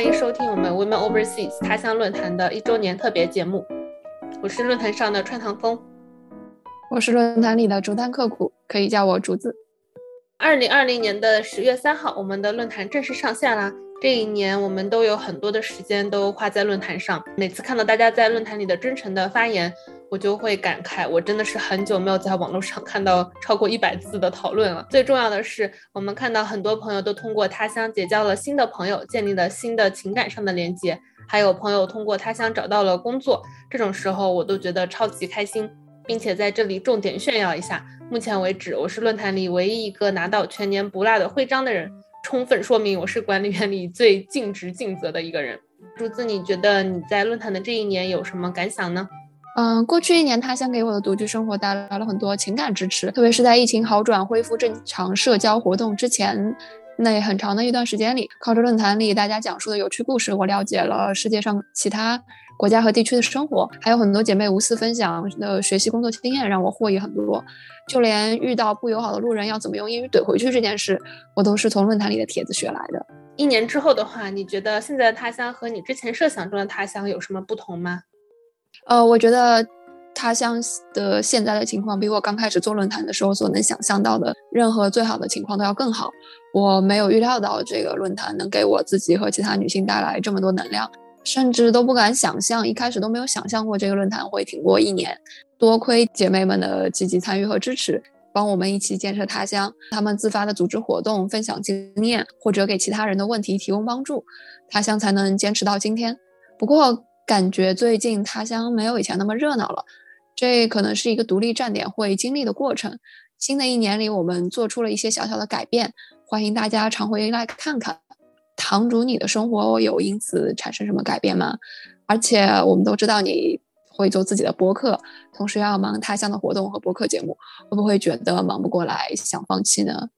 欢迎收听我们 Women Overseas 他乡论坛的一周年特别节目。我是论坛上的川堂风，我是论坛里的竹炭刻苦，可以叫我竹子。二零二零年的十月三号，我们的论坛正式上线啦。这一年，我们都有很多的时间都花在论坛上。每次看到大家在论坛里的真诚的发言，我就会感慨，我真的是很久没有在网络上看到超过一百字的讨论了。最重要的是，我们看到很多朋友都通过他乡结交了新的朋友，建立了新的情感上的连接，还有朋友通过他乡找到了工作。这种时候，我都觉得超级开心，并且在这里重点炫耀一下，目前为止，我是论坛里唯一一个拿到全年不落的徽章的人。充分说明我是管理员里最尽职尽责的一个人。竹子，你觉得你在论坛的这一年有什么感想呢？嗯，过去一年，他乡给我的独居生活带来了很多情感支持，特别是在疫情好转、恢复正常社交活动之前那很长的一段时间里，靠着论坛里大家讲述的有趣故事，我了解了世界上其他国家和地区的生活，还有很多姐妹无私分享的学习工作经验，让我获益很多。就连遇到不友好的路人要怎么用英语怼回去这件事，我都是从论坛里的帖子学来的。一年之后的话，你觉得现在的他乡和你之前设想中的他乡有什么不同吗？呃，我觉得他乡的现在的情况比我刚开始做论坛的时候所能想象到的任何最好的情况都要更好。我没有预料到这个论坛能给我自己和其他女性带来这么多能量。甚至都不敢想象，一开始都没有想象过这个论坛会挺过一年。多亏姐妹们的积极参与和支持，帮我们一起建设他乡。他们自发的组织活动、分享经验，或者给其他人的问题提供帮助，他乡才能坚持到今天。不过，感觉最近他乡没有以前那么热闹了。这可能是一个独立站点会经历的过程。新的一年里，我们做出了一些小小的改变，欢迎大家常回来看看。堂主，你的生活有因此产生什么改变吗？而且我们都知道你会做自己的播客，同时要忙他乡的活动和播客节目，会不会觉得忙不过来，想放弃呢？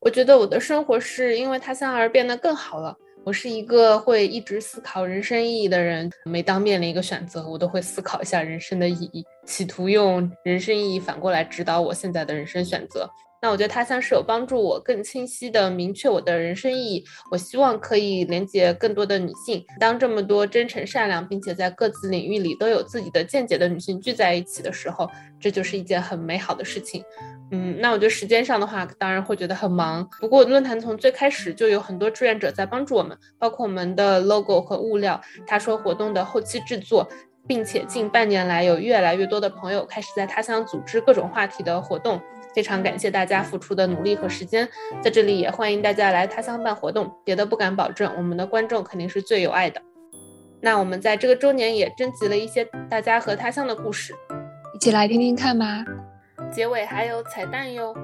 我觉得我的生活是因为他乡而变得更好了。我是一个会一直思考人生意义的人，每当面临一个选择，我都会思考一下人生的意义，企图用人生意义反过来指导我现在的人生选择。那我觉得他乡是有帮助我更清晰的明确我的人生意义。我希望可以连接更多的女性。当这么多真诚善良，并且在各自领域里都有自己的见解的女性聚在一起的时候，这就是一件很美好的事情。嗯，那我觉得时间上的话，当然会觉得很忙。不过论坛从最开始就有很多志愿者在帮助我们，包括我们的 logo 和物料，他说活动的后期制作，并且近半年来有越来越多的朋友开始在他乡组织各种话题的活动。非常感谢大家付出的努力和时间，在这里也欢迎大家来他乡办活动。别的不敢保证，我们的观众肯定是最有爱的。那我们在这个周年也征集了一些大家和他乡的故事，一起来听听看吧。结尾还有彩蛋哟。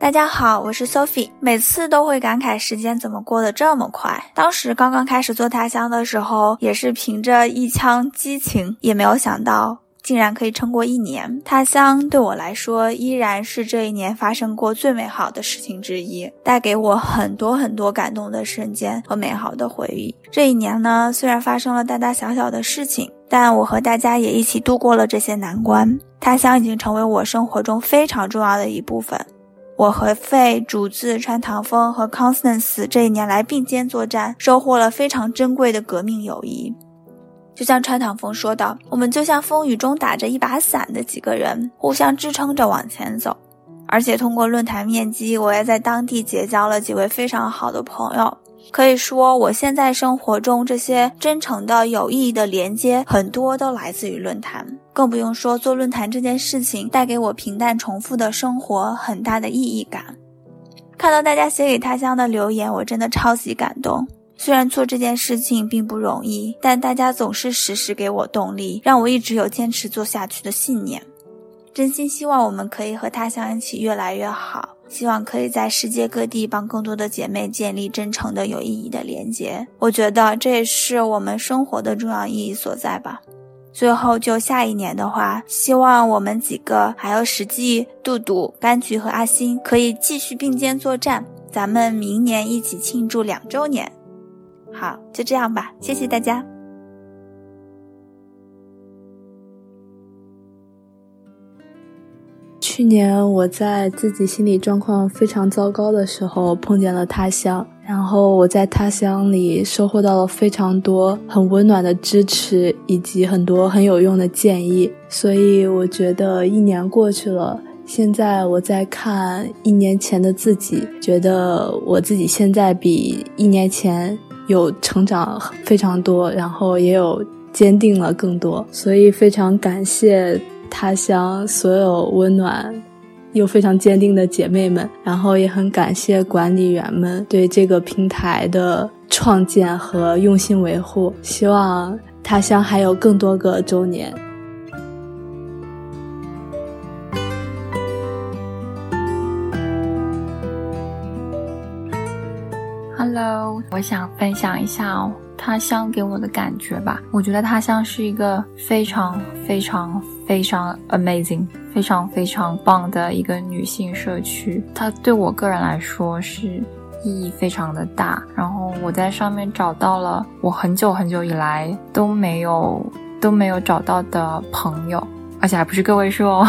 大家好，我是 Sophie。每次都会感慨时间怎么过得这么快。当时刚刚开始做他乡的时候，也是凭着一腔激情，也没有想到。竟然可以撑过一年，他乡对我来说依然是这一年发生过最美好的事情之一，带给我很多很多感动的瞬间和美好的回忆。这一年呢，虽然发生了大大小小的事情，但我和大家也一起度过了这些难关。他乡已经成为我生活中非常重要的一部分。我和费、主子、川唐风和 Constance 这一年来并肩作战，收获了非常珍贵的革命友谊。就像川唐风说的：“我们就像风雨中打着一把伞的几个人，互相支撑着往前走。而且通过论坛面基，我也在当地结交了几位非常好的朋友。可以说，我现在生活中这些真诚的、有意义的连接，很多都来自于论坛。更不用说做论坛这件事情带给我平淡重复的生活很大的意义感。看到大家写给他乡的留言，我真的超级感动。”虽然做这件事情并不容易，但大家总是时时给我动力，让我一直有坚持做下去的信念。真心希望我们可以和他乡一起越来越好，希望可以在世界各地帮更多的姐妹建立真诚的、有意义的连接。我觉得这也是我们生活的重要意义所在吧。最后，就下一年的话，希望我们几个还有实际、杜杜、柑橘和阿星可以继续并肩作战，咱们明年一起庆祝两周年。好，就这样吧，谢谢大家。去年我在自己心理状况非常糟糕的时候碰见了他乡，然后我在他乡里收获到了非常多很温暖的支持，以及很多很有用的建议。所以我觉得一年过去了，现在我在看一年前的自己，觉得我自己现在比一年前有成长非常多，然后也有坚定了更多，所以非常感谢。他乡所有温暖又非常坚定的姐妹们，然后也很感谢管理员们对这个平台的创建和用心维护。希望他乡还有更多个周年。我想分享一下哦。他乡给我的感觉吧，我觉得他乡是一个非常非常非常 amazing、非常非常棒的一个女性社区。它对我个人来说是意义非常的大。然后我在上面找到了我很久很久以来都没有都没有找到的朋友，而且还不是个位数哦。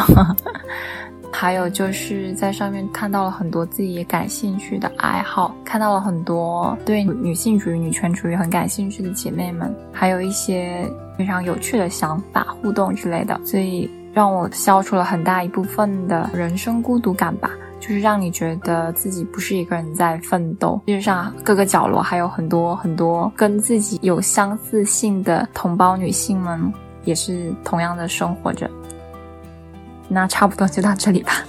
还有就是在上面看到了很多自己也感兴趣的爱好，看到了很多对女性主义、女权主义很感兴趣的姐妹们，还有一些非常有趣的想法、互动之类的，所以让我消除了很大一部分的人生孤独感吧。就是让你觉得自己不是一个人在奋斗，事实上各个角落还有很多很多跟自己有相似性的同胞女性们，也是同样的生活着。那差不多就到这里吧。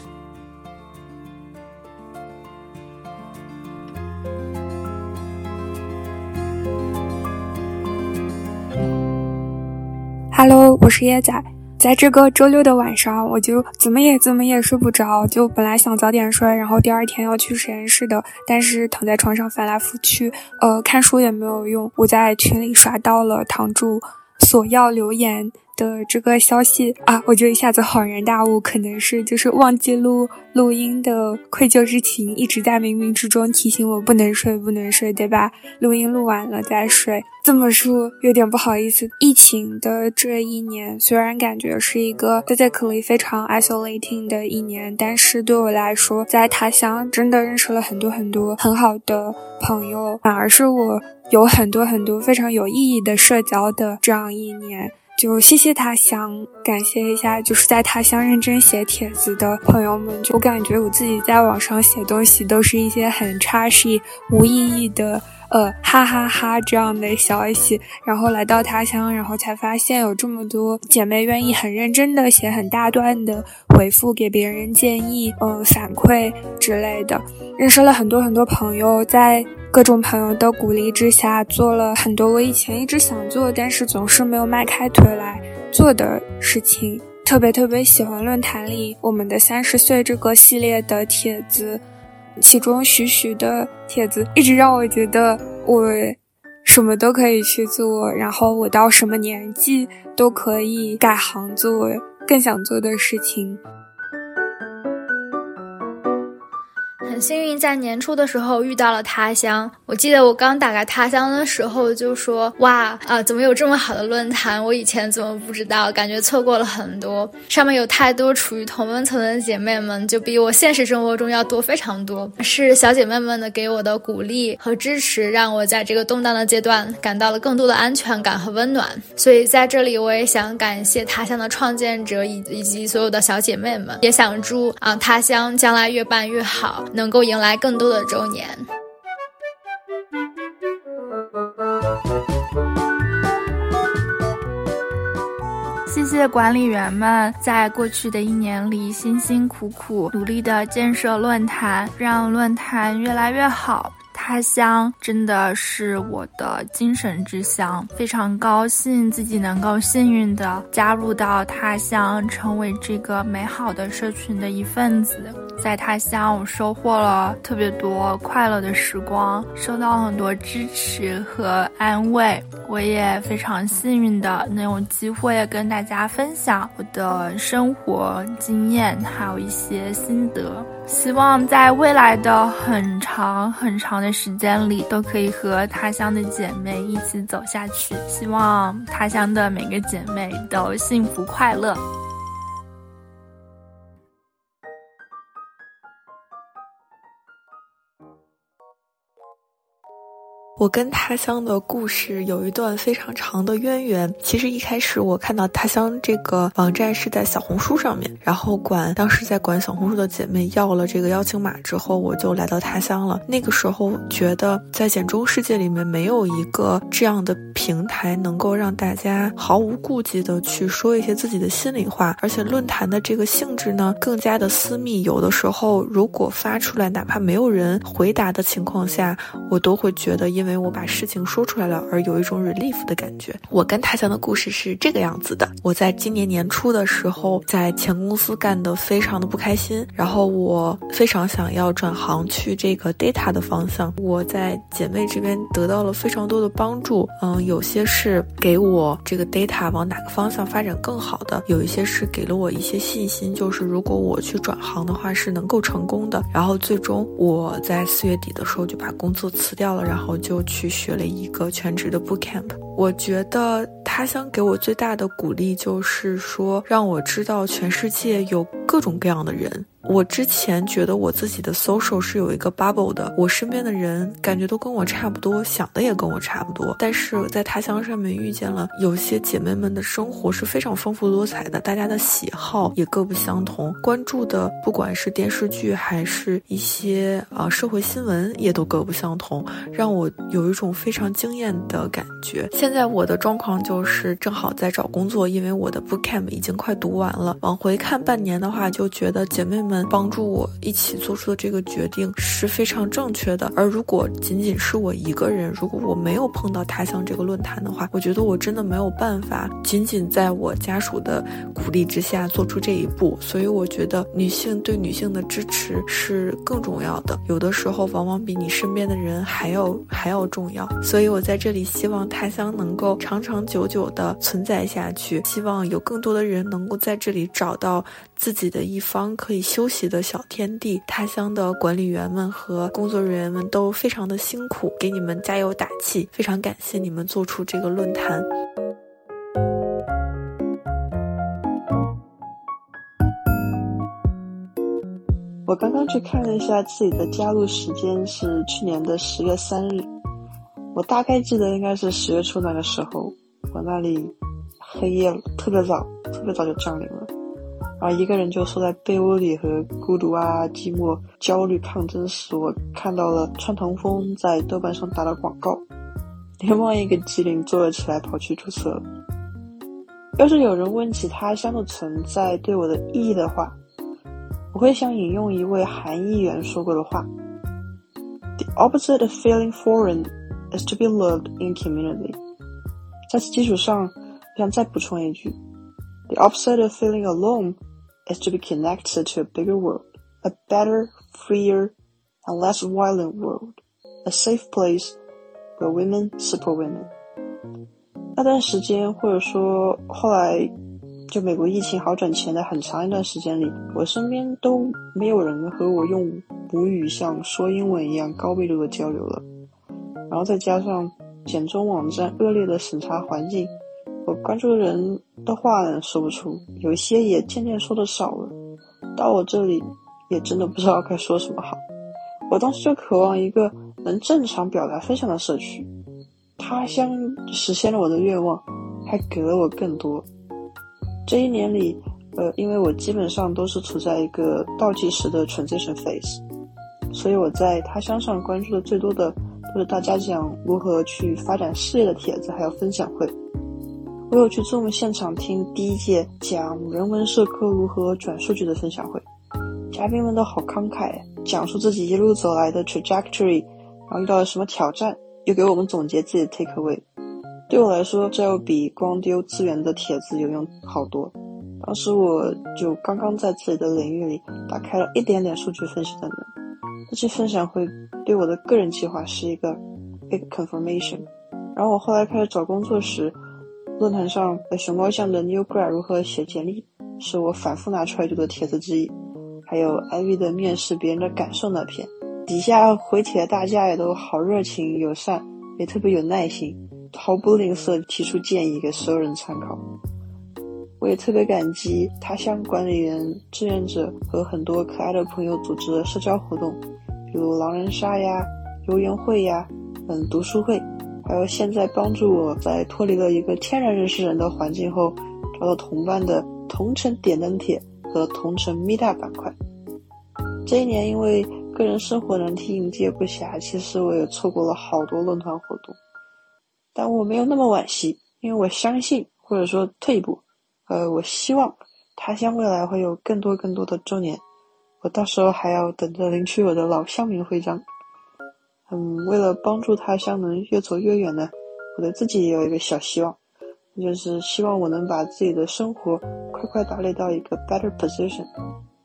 Hello，我是椰仔。在这个周六的晚上，我就怎么也怎么也睡不着。就本来想早点睡，然后第二天要去实验室的，但是躺在床上翻来覆去，呃，看书也没有用。我在群里刷到了堂主索要留言。的这个消息啊，我就一下子恍然大悟，可能是就是忘记录录音的愧疚之情，一直在冥冥之中提醒我不能睡，不能睡，对吧？录音录完了再睡。这么说有点不好意思。疫情的这一年，虽然感觉是一个 physically 非常 isolating 的一年，但是对我来说，在他乡真的认识了很多很多很好的朋友，反而是我有很多很多非常有意义的社交的这样一年。就谢谢他乡，感谢一下，就是在他乡认真写帖子的朋友们。就我感觉我自己在网上写东西都是一些很差、是、无意义的，呃，哈哈哈这样的消息。然后来到他乡，然后才发现有这么多姐妹愿意很认真的写很大段的回复给别人建议，呃，反馈之类的。认识了很多很多朋友，在。各种朋友的鼓励之下，做了很多我以前一直想做，但是总是没有迈开腿来做的事情。特别特别喜欢论坛里我们的三十岁这个系列的帖子，其中徐徐的帖子一直让我觉得我什么都可以去做，然后我到什么年纪都可以改行做更想做的事情。幸运在年初的时候遇到了他乡。我记得我刚打开他乡的时候就说：“哇啊，怎么有这么好的论坛？我以前怎么不知道？感觉错过了很多。上面有太多处于同温层的姐妹们，就比我现实生活中要多非常多。是小姐妹们的给我的鼓励和支持，让我在这个动荡的阶段感到了更多的安全感和温暖。所以在这里，我也想感谢他乡的创建者以以及所有的小姐妹们，也想祝啊他乡将来越办越好。”能能够迎来更多的周年。谢谢管理员们在过去的一年里辛辛苦苦努力的建设论坛，让论坛越来越好。他乡真的是我的精神之乡，非常高兴自己能够幸运的加入到他乡，成为这个美好的社群的一份子。在他乡，我收获了特别多快乐的时光，收到很多支持和安慰。我也非常幸运的能有机会跟大家分享我的生活经验，还有一些心得。希望在未来的很长很长的时间里，都可以和他乡的姐妹一起走下去。希望他乡的每个姐妹都幸福快乐。我跟他乡的故事有一段非常长的渊源。其实一开始我看到他乡这个网站是在小红书上面，然后管当时在管小红书的姐妹要了这个邀请码之后，我就来到他乡了。那个时候觉得在简中世界里面没有一个这样的平台能够让大家毫无顾忌的去说一些自己的心里话，而且论坛的这个性质呢更加的私密。有的时候如果发出来，哪怕没有人回答的情况下，我都会觉得因为。因为我把事情说出来了，而有一种 relief 的感觉。我跟他乡的故事是这个样子的：我在今年年初的时候，在前公司干得非常的不开心，然后我非常想要转行去这个 data 的方向。我在姐妹这边得到了非常多的帮助，嗯，有些是给我这个 data 往哪个方向发展更好的，有一些是给了我一些信心，就是如果我去转行的话是能够成功的。然后最终我在四月底的时候就把工作辞掉了，然后就。去学了一个全职的 boot camp，我觉得他想给我最大的鼓励就是说，让我知道全世界有各种各样的人。我之前觉得我自己的 social 是有一个 bubble 的，我身边的人感觉都跟我差不多，想的也跟我差不多。但是在他乡上面遇见了有些姐妹们的生活是非常丰富多彩的，大家的喜好也各不相同，关注的不管是电视剧还是一些啊社会新闻也都各不相同，让我有一种非常惊艳的感觉。现在我的状况就是正好在找工作，因为我的 boot camp 已经快读完了。往回看半年的话，就觉得姐妹们。们帮助我一起做出的这个决定是非常正确的。而如果仅仅是我一个人，如果我没有碰到他乡这个论坛的话，我觉得我真的没有办法仅仅在我家属的鼓励之下做出这一步。所以我觉得女性对女性的支持是更重要的，有的时候往往比你身边的人还要还要重要。所以我在这里希望他乡能够长长久久的存在下去，希望有更多的人能够在这里找到自己的一方可以。休息的小天地，他乡的管理员们和工作人员们都非常的辛苦，给你们加油打气。非常感谢你们做出这个论坛。我刚刚去看了一下自己的加入时间是去年的十月三日，我大概记得应该是十月初那个时候，我那里黑夜特别早，特别早就降临了。啊，一个人就缩在被窝里和孤独啊、寂寞、焦虑抗争时，我看到了川腾风在豆瓣上打的广告，连忙一个机灵坐了起来，跑去注册。要是有人问起他乡的存在对我的意义的话，我会想引用一位韩议员说过的话：“The opposite of feeling foreign is to be loved in community。”在此基础上，我想再补充一句：“The opposite of feeling alone。” Is to be connected to a bigger world, a better, freer, and less violent world, a safe place where women support women. 那段时间，或者说后来，就美国疫情好转前的很长一段时间里，我身边都没有人和我用母语像说英文一样高密度的交流了。然后再加上简中网站恶劣的审查环境。我关注的人的话说不出，有一些也渐渐说的少了。到我这里，也真的不知道该说什么好。我当时就渴望一个能正常表达分享的社区。他乡实现了我的愿望，还给了我更多。这一年里，呃，因为我基本上都是处在一个倒计时的 transition phase，所以我在他乡上关注的最多的都是大家讲如何去发展事业的帖子，还有分享会。我有去 Zoom 现场听第一届讲人文社科如何转数据的分享会，嘉宾们都好慷慨，讲述自己一路走来的 trajectory，然后遇到了什么挑战，又给我们总结自己的 take away。对我来说，这要比光丢资源的帖子有用好多。当时我就刚刚在自己的领域里打开了一点点数据分析的门，这期分享会对我的个人计划是一个 big confirmation。然后我后来开始找工作时。论坛上熊猫像的 New Grad 如何写简历，是我反复拿出来读的帖子之一。还有 Ivy 的面试别人的感受那篇，底下回帖大家也都好热情友善，也特别有耐心，毫不吝啬提出建议给所有人参考。我也特别感激他乡管理员、志愿者和很多可爱的朋友组织的社交活动，比如狼人杀呀、游园会呀、嗯读书会，还有现在帮助我在脱离了一个天然认识人的环境后，找到同伴的同城点灯帖和同城咪哒板块。这一年因为个人生活难题应接不暇，其实我也错过了好多论坛活动，但我没有那么惋惜，因为我相信，或者说退一步，呃，我希望他乡未来会有更多更多的周年，我到时候还要等着领取我的老乡民徽章。嗯，为了帮助他乡能越走越远呢，我对自己也有一个小希望，就是希望我能把自己的生活快快打理到一个 better position。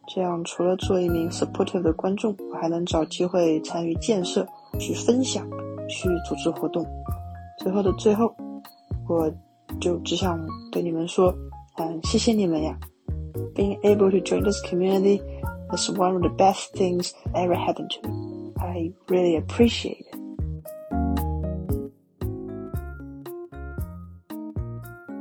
这样，除了做一名 supportive 的观众，我还能找机会参与建设、去分享、去组织活动。最后的最后，我就只想对你们说，嗯，谢谢你们呀！Being able to join this community is one of the best things ever happened to me. I really appreciate it.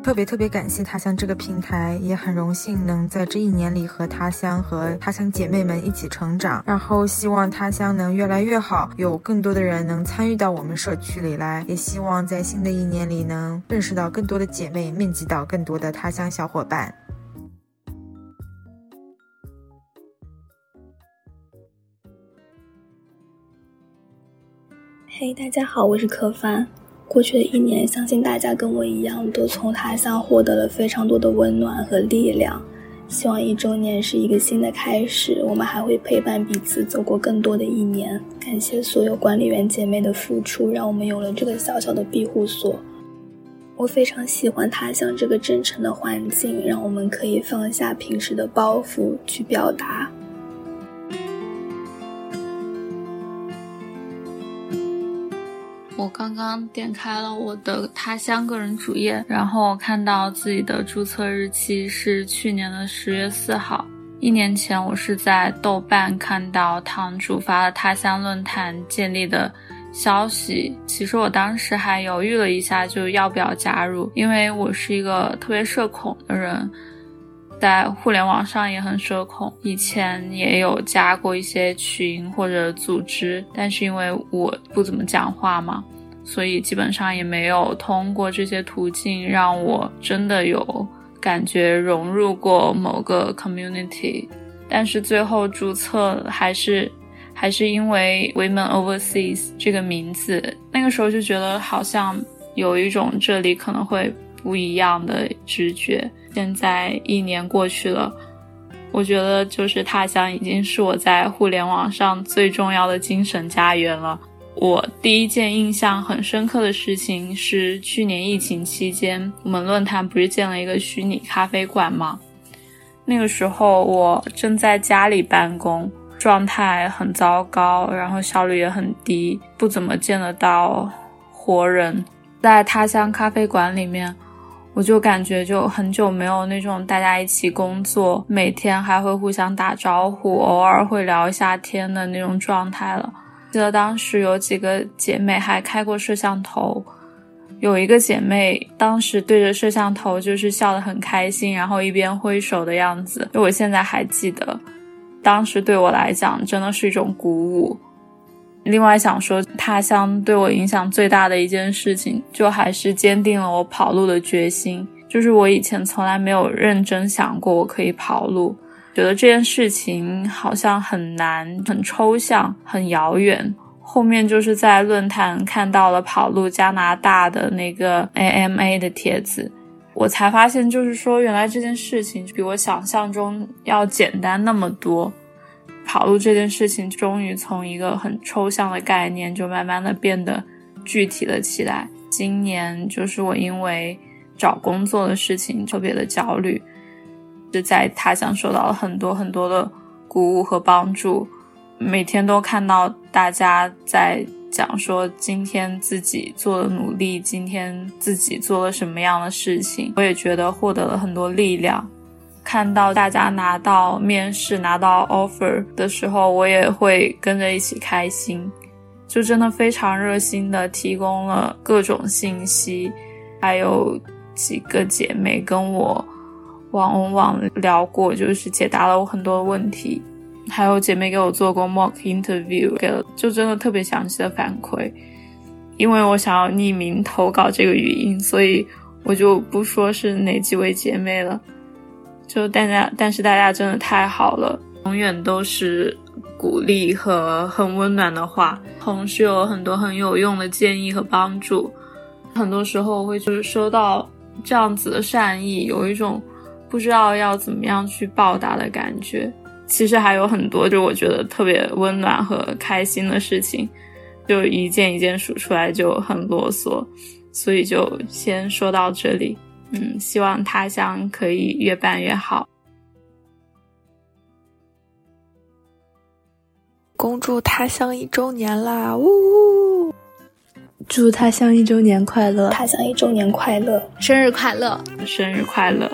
特别特别感谢他乡这个平台，也很荣幸能在这一年里和他乡和他乡姐妹们一起成长。然后希望他乡能越来越好，有更多的人能参与到我们社区里来。也希望在新的一年里能认识到更多的姐妹，面基到更多的他乡小伙伴。嘿，大家好，我是柯帆。过去的一年，相信大家跟我一样，都从他乡获得了非常多的温暖和力量。希望一周年是一个新的开始，我们还会陪伴彼此走过更多的一年。感谢所有管理员姐妹的付出，让我们有了这个小小的庇护所。我非常喜欢他乡这个真诚的环境，让我们可以放下平时的包袱去表达。我刚刚点开了我的他乡个人主页，然后我看到自己的注册日期是去年的十月四号。一年前，我是在豆瓣看到堂主发了他乡论坛建立的消息。其实我当时还犹豫了一下，就要不要加入，因为我是一个特别社恐的人，在互联网上也很社恐。以前也有加过一些群或者组织，但是因为我不怎么讲话嘛。所以基本上也没有通过这些途径让我真的有感觉融入过某个 community，但是最后注册还是还是因为 Women Overseas 这个名字，那个时候就觉得好像有一种这里可能会不一样的直觉。现在一年过去了，我觉得就是他乡已经是我在互联网上最重要的精神家园了。我第一件印象很深刻的事情是去年疫情期间，我们论坛不是建了一个虚拟咖啡馆吗？那个时候我正在家里办公，状态很糟糕，然后效率也很低，不怎么见得到活人。在他乡咖啡馆里面，我就感觉就很久没有那种大家一起工作，每天还会互相打招呼，偶尔会聊一下天的那种状态了。记得当时有几个姐妹还开过摄像头，有一个姐妹当时对着摄像头就是笑得很开心，然后一边挥手的样子，就我现在还记得。当时对我来讲真的是一种鼓舞。另外想说，他乡对我影响最大的一件事情，就还是坚定了我跑路的决心。就是我以前从来没有认真想过我可以跑路。觉得这件事情好像很难、很抽象、很遥远。后面就是在论坛看到了跑路加拿大的那个 AMA 的帖子，我才发现，就是说原来这件事情比我想象中要简单那么多。跑路这件事情终于从一个很抽象的概念，就慢慢的变得具体了起来。今年就是我因为找工作的事情特别的焦虑。是在他乡受到了很多很多的鼓舞和帮助，每天都看到大家在讲说今天自己做的努力，今天自己做了什么样的事情，我也觉得获得了很多力量。看到大家拿到面试、拿到 offer 的时候，我也会跟着一起开心，就真的非常热心的提供了各种信息，还有几个姐妹跟我。网网聊过，就是解答了我很多问题，还有姐妹给我做过 mock interview，给了就真的特别详细的反馈。因为我想要匿名投稿这个语音，所以我就不说是哪几位姐妹了。就大家，但是大家真的太好了，永远都是鼓励和很温暖的话，同时有很多很有用的建议和帮助。很多时候会就是收到这样子的善意，有一种不知道要怎么样去报答的感觉。其实还有很多，就我觉得特别温暖和开心的事情，就一件一件数出来就很啰嗦，所以就先说到这里。嗯，希望他乡可以越办越好。恭祝他乡一周年啦！呜！祝他乡一周年快乐！他乡一周年快乐！生日快乐！生日快乐！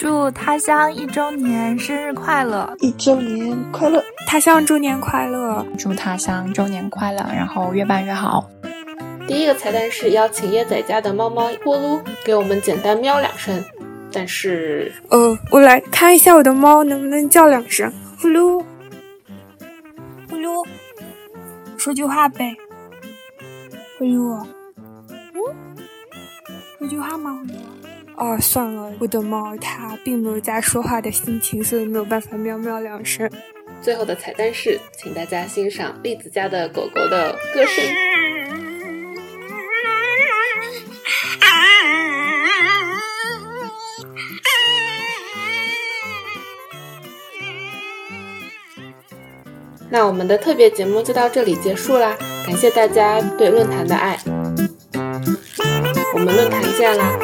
祝他乡一周年生日快乐！一周年快乐！他乡周年快乐！祝他乡周年快乐！然后越办越好。第一个彩蛋是邀请椰仔家的猫猫呼噜给我们简单喵两声，但是，呃，我来看一下我的猫能不能叫两声，呼噜，呼噜，说句话呗，呼噜，嗯，说句话吗？呼噜？哦，算了，我的猫它并没有在说话的心情，所以没有办法喵喵两声。最后的彩蛋是，请大家欣赏栗子家的狗狗的歌声。那我们的特别节目就到这里结束啦，感谢大家对论坛的爱，我们论坛见啦！